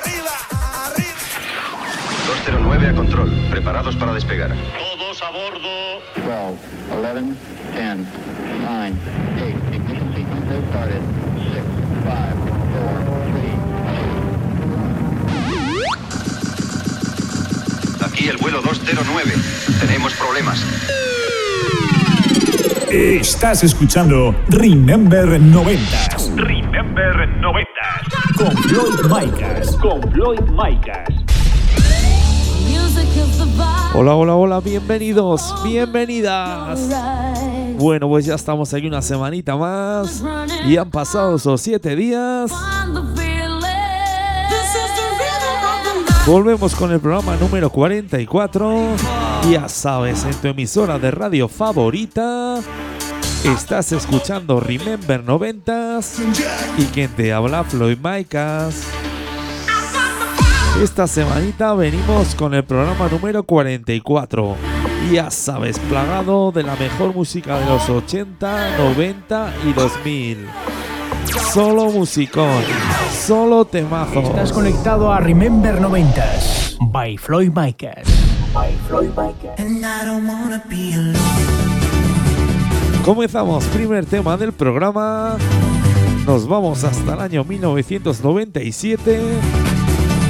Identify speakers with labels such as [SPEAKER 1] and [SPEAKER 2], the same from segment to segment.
[SPEAKER 1] Arriba, arriba.
[SPEAKER 2] 209 a control, preparados para despegar.
[SPEAKER 3] Todos a bordo.
[SPEAKER 4] 12, 11, 10, 9, 8, ignition sequence started. 6, 5, 4, 3,
[SPEAKER 2] Aquí el vuelo 209. Tenemos problemas.
[SPEAKER 5] Estás escuchando Remember 90
[SPEAKER 3] Remember 90.
[SPEAKER 5] con Floyd Micas. Con Floyd Micas.
[SPEAKER 6] Hola, hola, hola, bienvenidos, bienvenidas. Bueno, pues ya estamos aquí una semanita más y han pasado esos siete días. Volvemos con el programa número 44. Ya sabes, en tu emisora de radio favorita estás escuchando Remember 90s y quien te habla Floyd Micas. Esta semanita venimos con el programa número 44. Ya sabes, plagado de la mejor música de los 80, 90 y 2000. Solo musicón, solo temazos.
[SPEAKER 7] Estás conectado a Remember 90s by Floyd Micas.
[SPEAKER 6] Comenzamos, primer tema del programa. Nos vamos hasta el año 1997.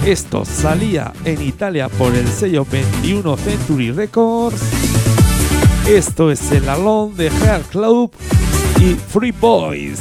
[SPEAKER 6] Esto salía en Italia por el sello 21 Century Records. Esto es el Alone de Hair Club y Free Boys.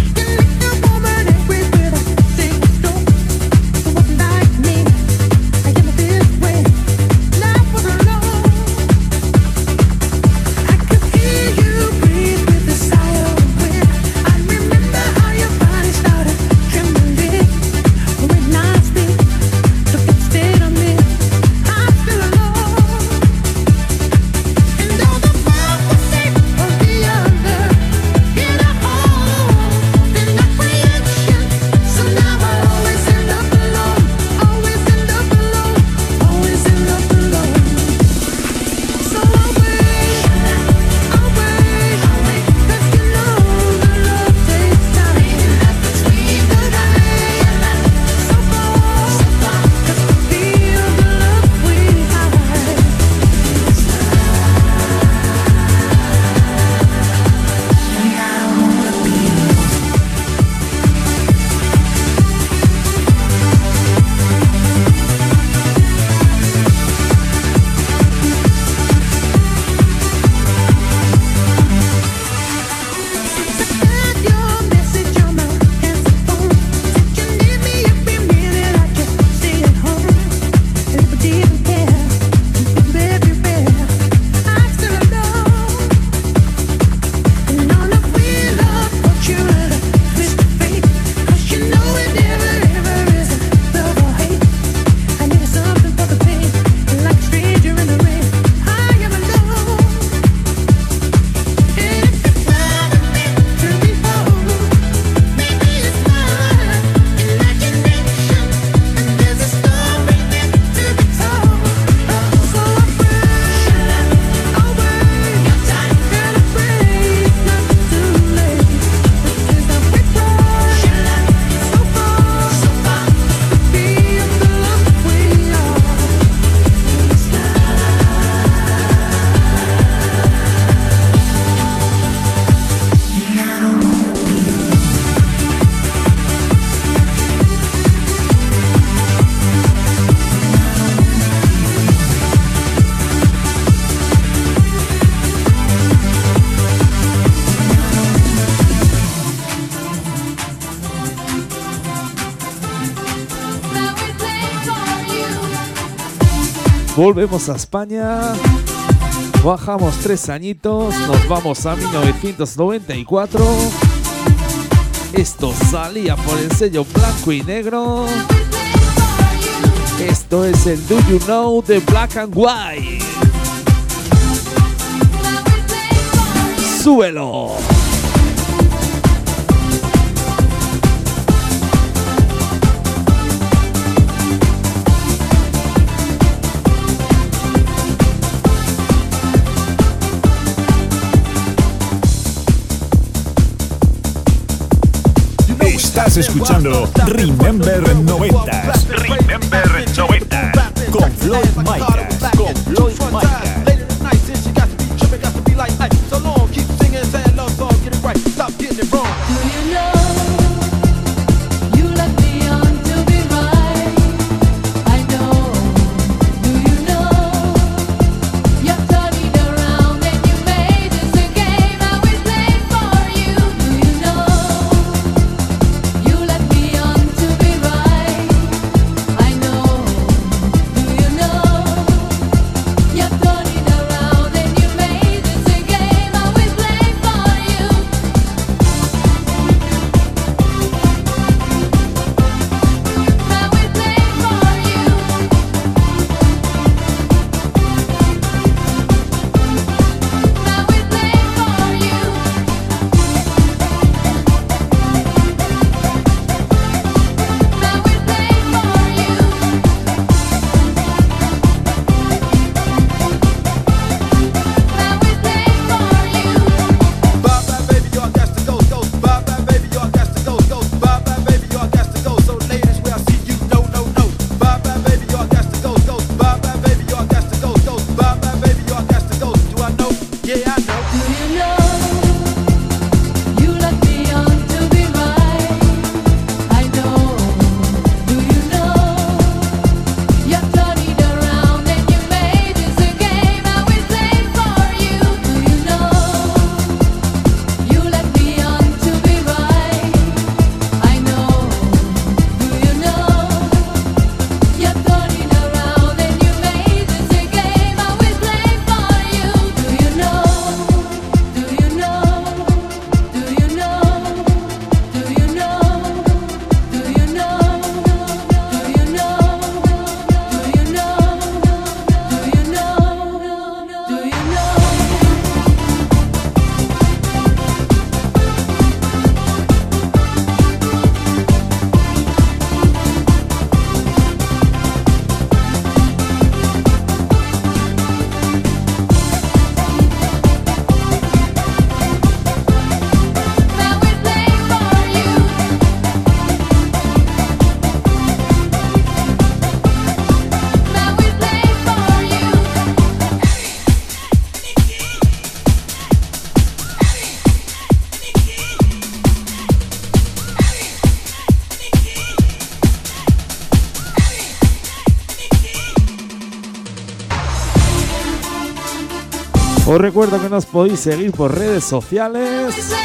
[SPEAKER 6] Volvemos a España. Bajamos tres añitos. Nos vamos a 1994. Esto salía por el sello blanco y negro. Esto es el Do You Know de Black and White. Súbelo.
[SPEAKER 3] Estás escuchando Remember 90. Remember 90.
[SPEAKER 5] Con Floyd Micas. Con Floyd Micas.
[SPEAKER 6] Os recuerdo que nos podéis seguir por redes sociales,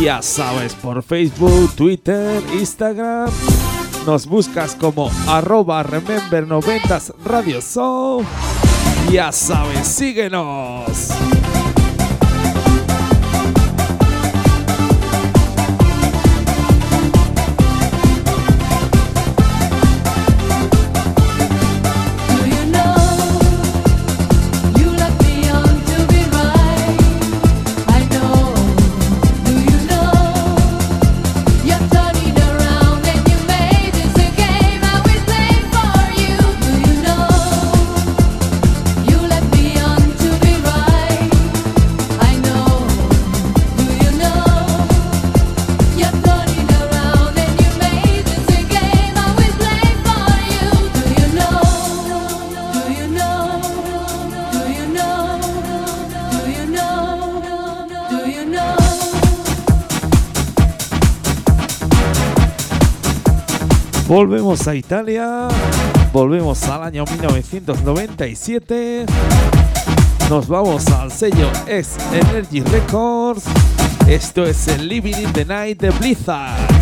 [SPEAKER 6] ya sabes, por Facebook, Twitter, Instagram. Nos buscas como arroba remember 90 Radio Show. Ya sabes, síguenos. Volvemos a Italia, volvemos al año 1997, nos vamos al sello X Energy Records, esto es el Living in the Night de Blizzard.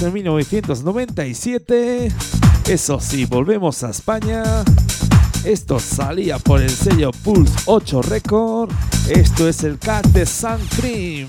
[SPEAKER 6] En 1997. Eso sí, volvemos a España. Esto salía por el sello Pulse 8 Record. Esto es el cat de Sun Cream.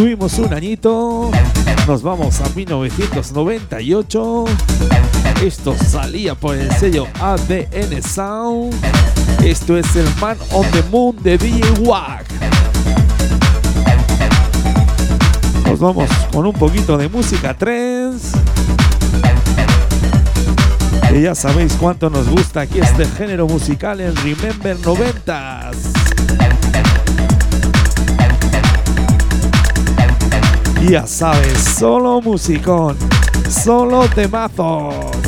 [SPEAKER 6] Subimos un añito, nos vamos a 1998. Esto salía por el sello ADN Sound. Esto es el Man on the Moon de DJ Wack. Nos vamos con un poquito de música trance. Y ya sabéis cuánto nos gusta aquí este género musical en Remember 90s. Ya sabes, solo musicón, solo temazos.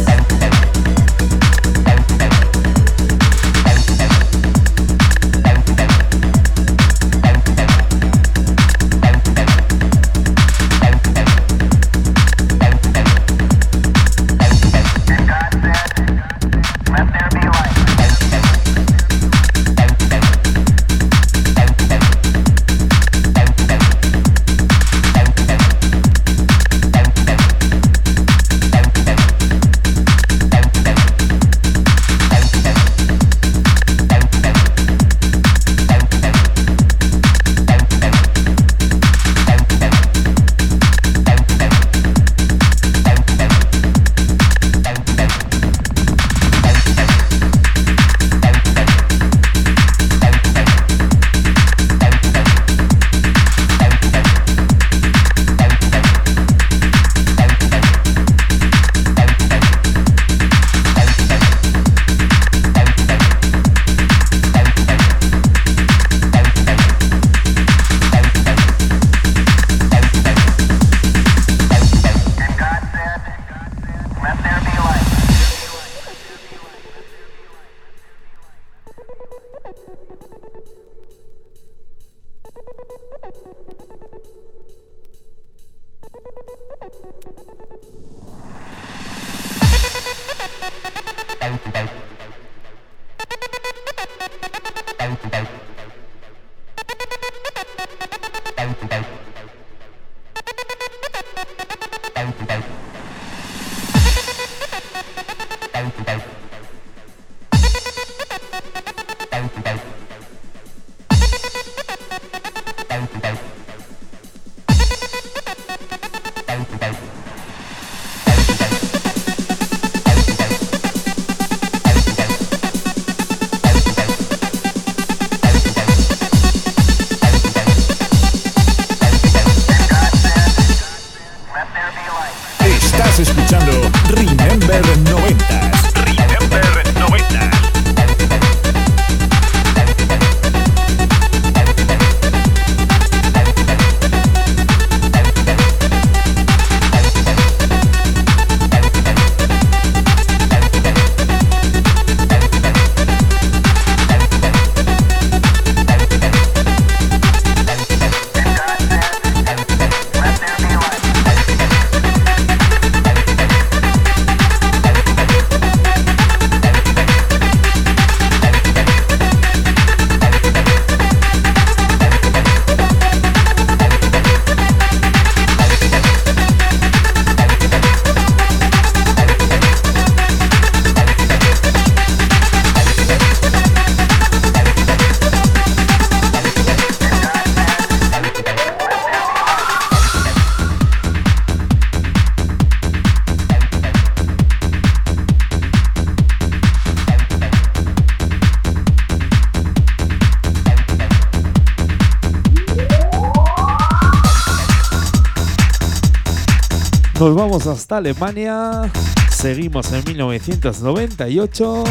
[SPEAKER 6] Hasta Alemania. Seguimos en 1998.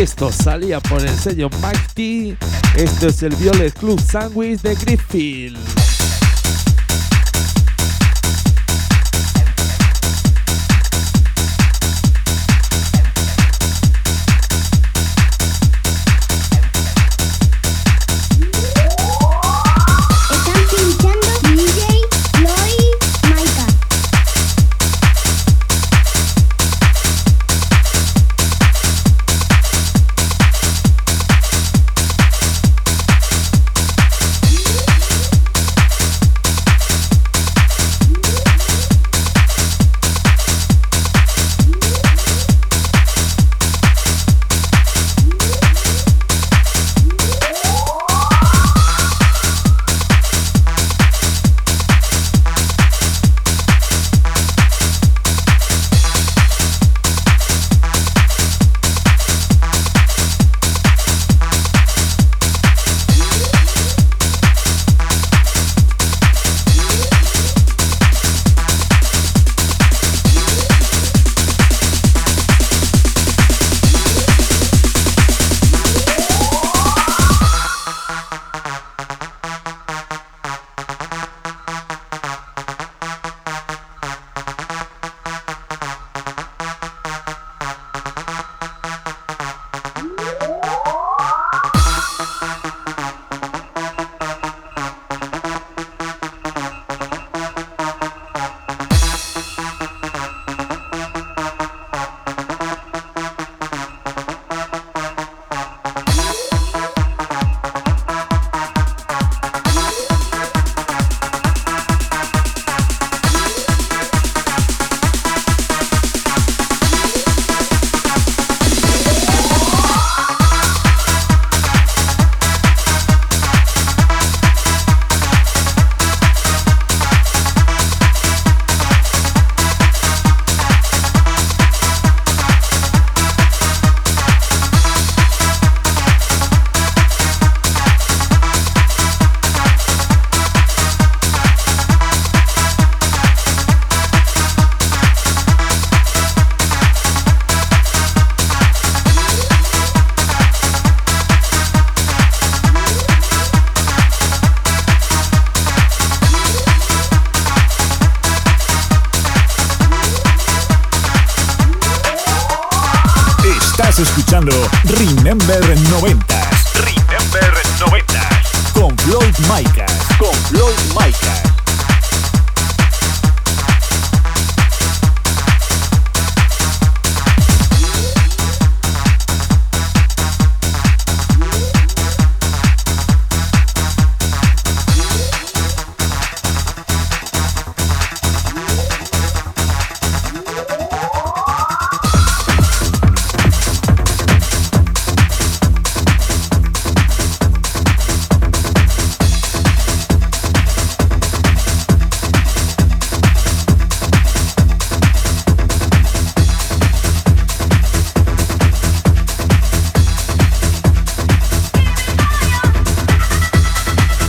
[SPEAKER 6] Esto salía por el sello Mighty. Esto es el Violet Club Sandwich de Griffith.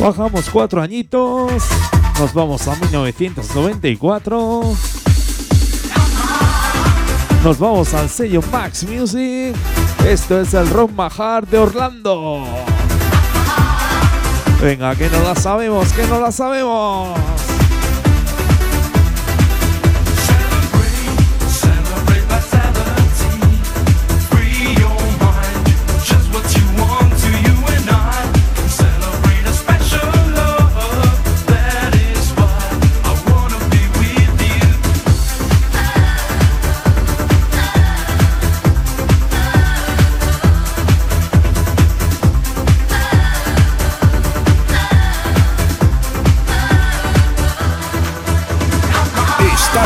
[SPEAKER 6] Bajamos cuatro añitos. Nos vamos a 1994. Nos vamos al sello Max Music. Esto es el Rock Mahar de Orlando. Venga, que no la sabemos, que no la sabemos.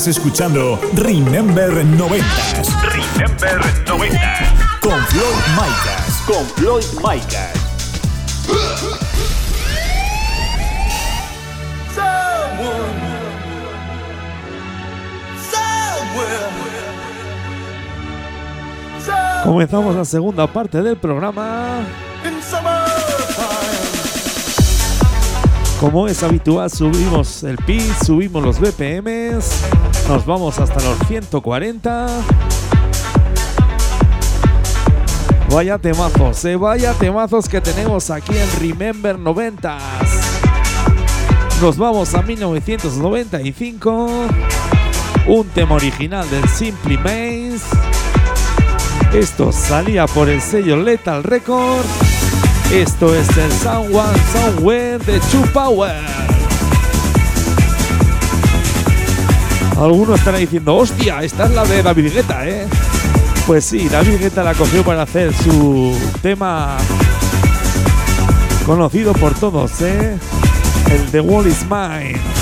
[SPEAKER 8] Estás escuchando Remember 90.
[SPEAKER 6] Remember 90.
[SPEAKER 8] Con Floyd Micas.
[SPEAKER 6] Con Floyd Micas.
[SPEAKER 9] Comenzamos la segunda parte del programa. Como es habitual, subimos el pitch, subimos los BPMs, nos vamos hasta los 140. Vaya temazos, eh, vaya temazos que tenemos aquí en Remember 90s. Nos vamos a 1995. Un tema original del Simply Maze. Esto salía por el sello Lethal Records. Esto es el Someone Somewhere de True Power. Algunos estarán diciendo, hostia, esta es la de David Guetta, ¿eh? Pues sí, David Guetta la cogió para hacer su tema conocido por todos, ¿eh? El The Wall is Mine.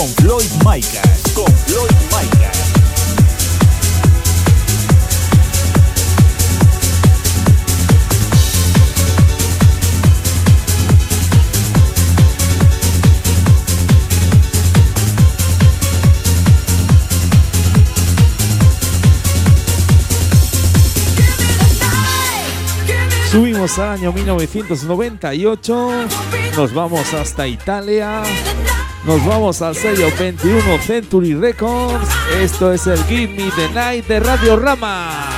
[SPEAKER 8] Con Floyd Micas. Con Floyd Micas.
[SPEAKER 9] Subimos al año 1998, nos vamos hasta Italia, nos vamos al sello 21 Century Records. Esto es el Give Me the Night de Radio Rama.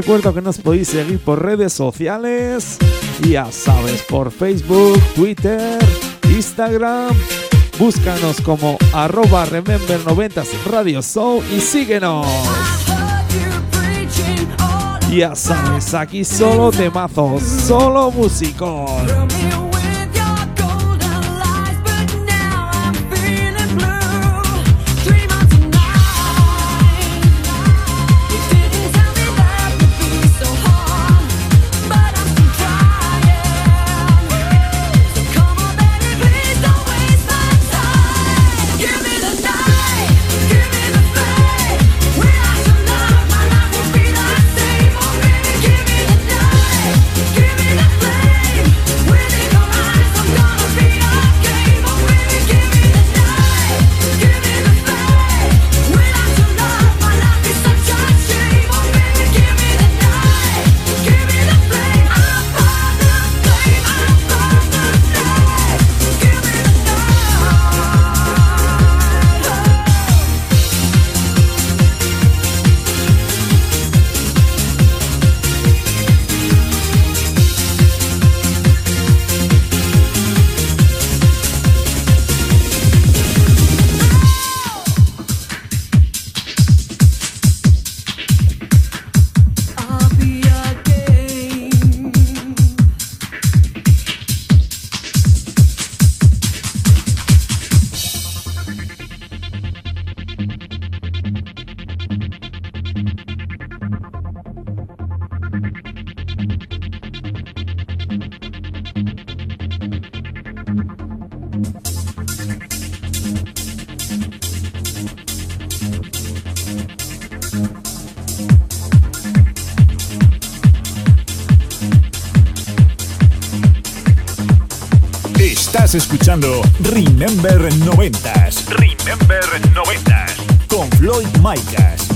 [SPEAKER 5] Recuerdo que nos podéis seguir por redes sociales, ya sabes, por Facebook, Twitter, Instagram. Búscanos como arroba Remember 90 Radio Show y síguenos. Ya sabes, aquí solo temazos, solo músicos.
[SPEAKER 8] Estás escuchando Remember 90s. Remember 90s. Con Floyd Micas.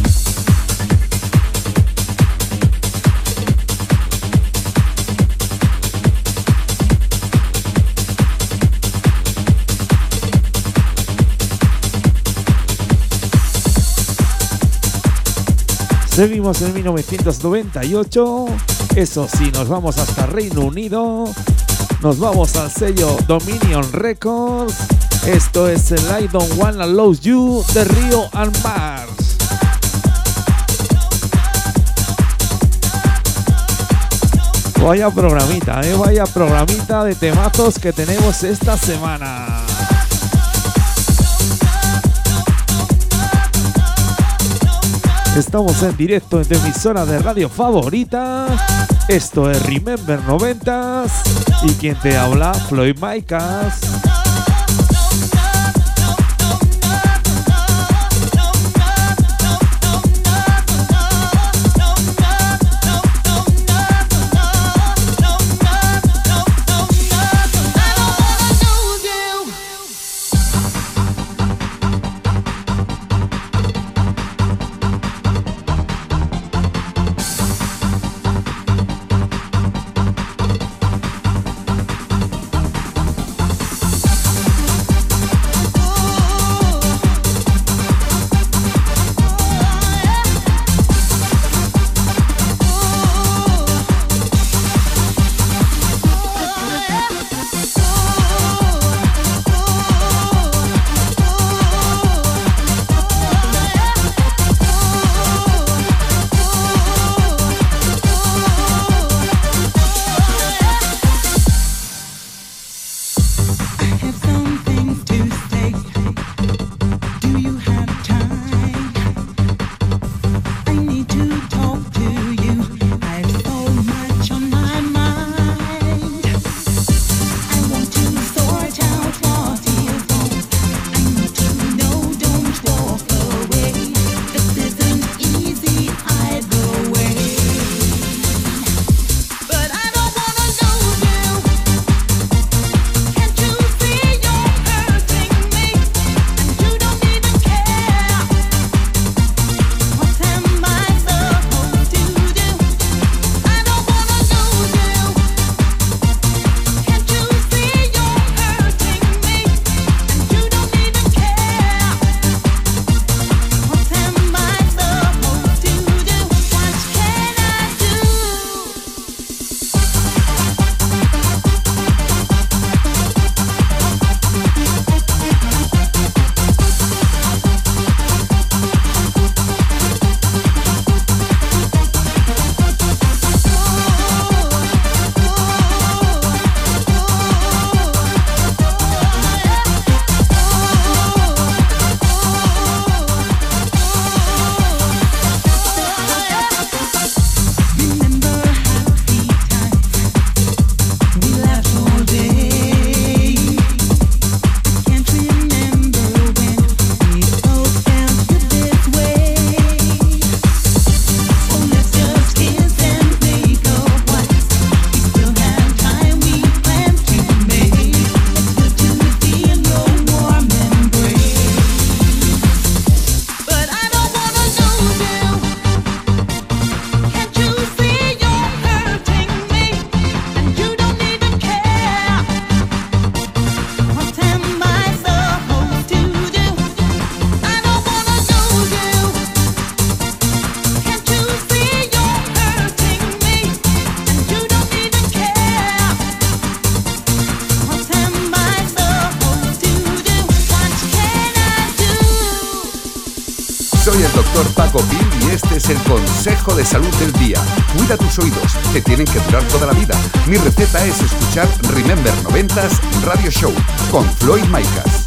[SPEAKER 5] Seguimos en 1998. Eso sí, nos vamos hasta Reino Unido. Nos vamos al sello Dominion Records. Esto es el I Don't Wanna Lose You de Río and Mars. Vaya programita, eh, vaya programita de temazos que tenemos esta semana. Estamos en directo en tu emisora de radio favorita. Esto es Remember 90s y quien te habla, Floyd Maicas.
[SPEAKER 10] Es escuchar Remember 90s Radio Show con Floyd Micas.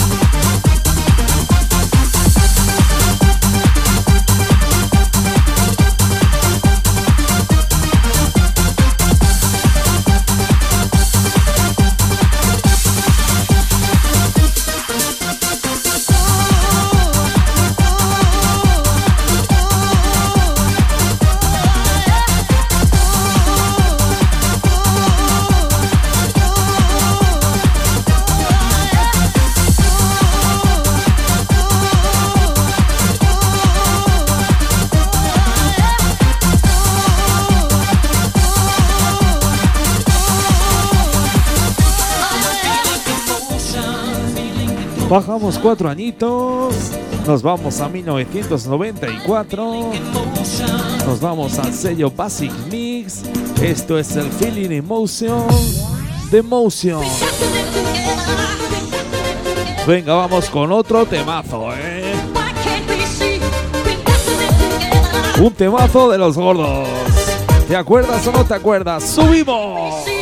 [SPEAKER 5] Bajamos cuatro añitos. Nos vamos a 1994. Nos vamos al sello Basic Mix. Esto es el Feeling Emotion de Motion. Venga, vamos con otro temazo, ¿eh? Un temazo de los gordos. ¿Te acuerdas o no te acuerdas? ¡Subimos!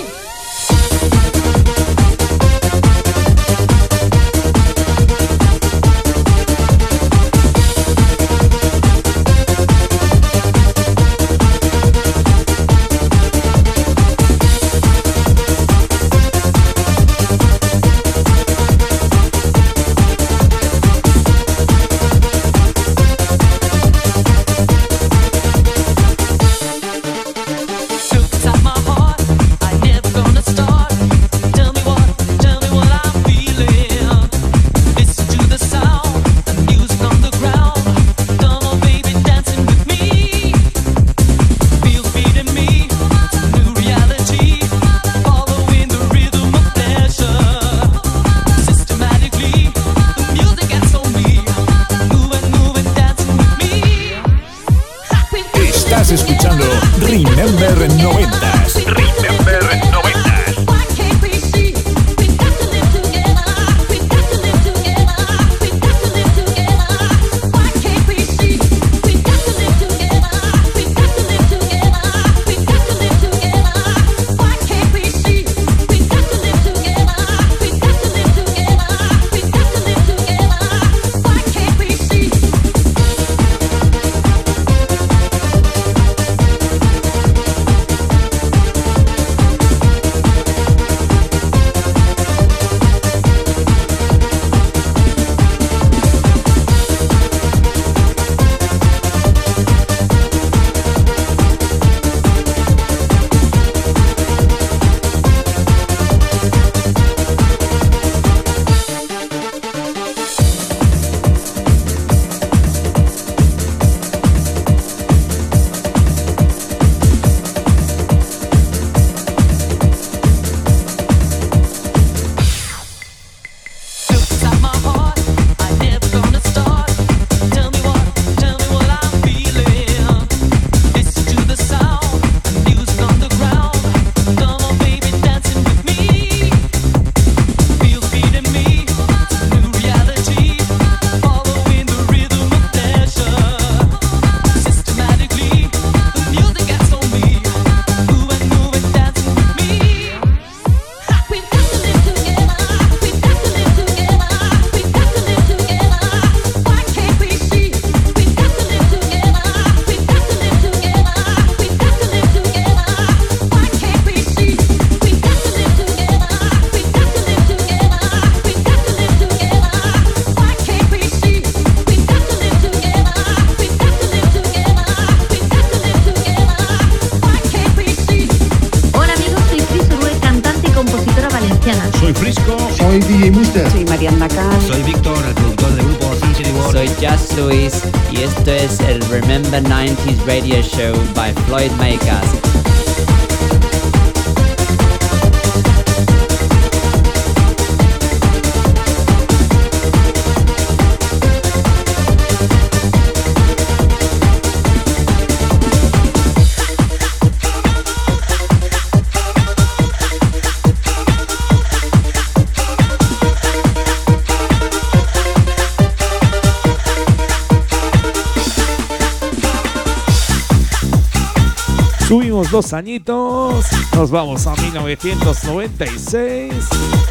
[SPEAKER 11] Dos añitos, nos vamos a 1996.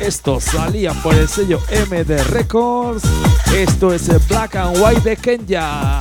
[SPEAKER 11] Esto salía por el sello MD Records. Esto es el Black and White de Kenya.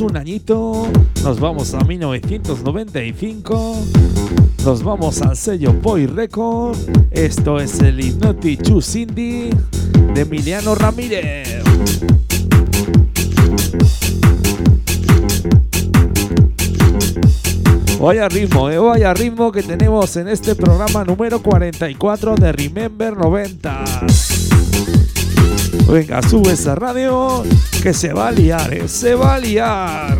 [SPEAKER 6] Un añito, nos vamos a 1995, nos vamos al sello Boy Record, esto es el Hypnotic Chu Cindy de Emiliano Ramírez. Vaya ritmo, eh, vaya ritmo que tenemos en este programa número 44 de Remember 90. Venga, sube esa radio que se va a liar, ¿eh? se va a liar.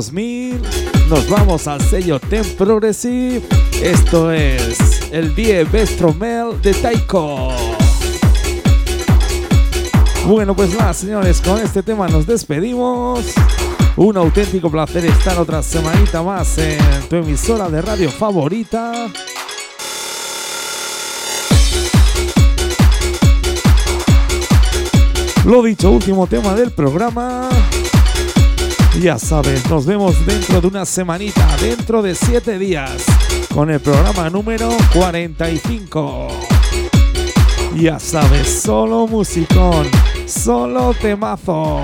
[SPEAKER 6] 2000, nos vamos al sello Ten Progressive. Esto es el 10 Bestromel de Taiko. Bueno, pues nada, señores, con este tema nos despedimos. Un auténtico placer estar otra semanita más en tu emisora de radio favorita. Lo dicho, último tema del programa. Ya sabes, nos vemos dentro de una semanita, dentro de siete días, con el programa número 45. Ya sabes, solo musicón, solo temazo.